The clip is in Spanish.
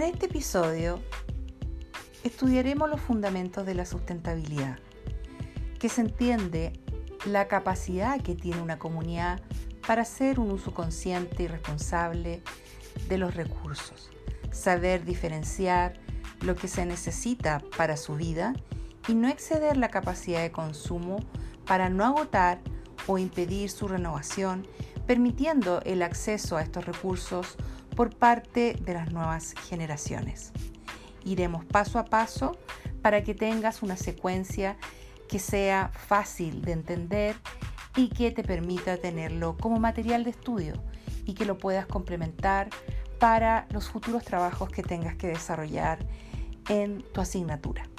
este episodio estudiaremos los fundamentos de la sustentabilidad, que se entiende la capacidad que tiene una comunidad para hacer un uso consciente y responsable de los recursos, saber diferenciar lo que se necesita para su vida y no exceder la capacidad de consumo para no agotar o impedir su renovación, permitiendo el acceso a estos recursos por parte de las nuevas generaciones. Iremos paso a paso para que tengas una secuencia que sea fácil de entender y que te permita tenerlo como material de estudio y que lo puedas complementar para los futuros trabajos que tengas que desarrollar en tu asignatura.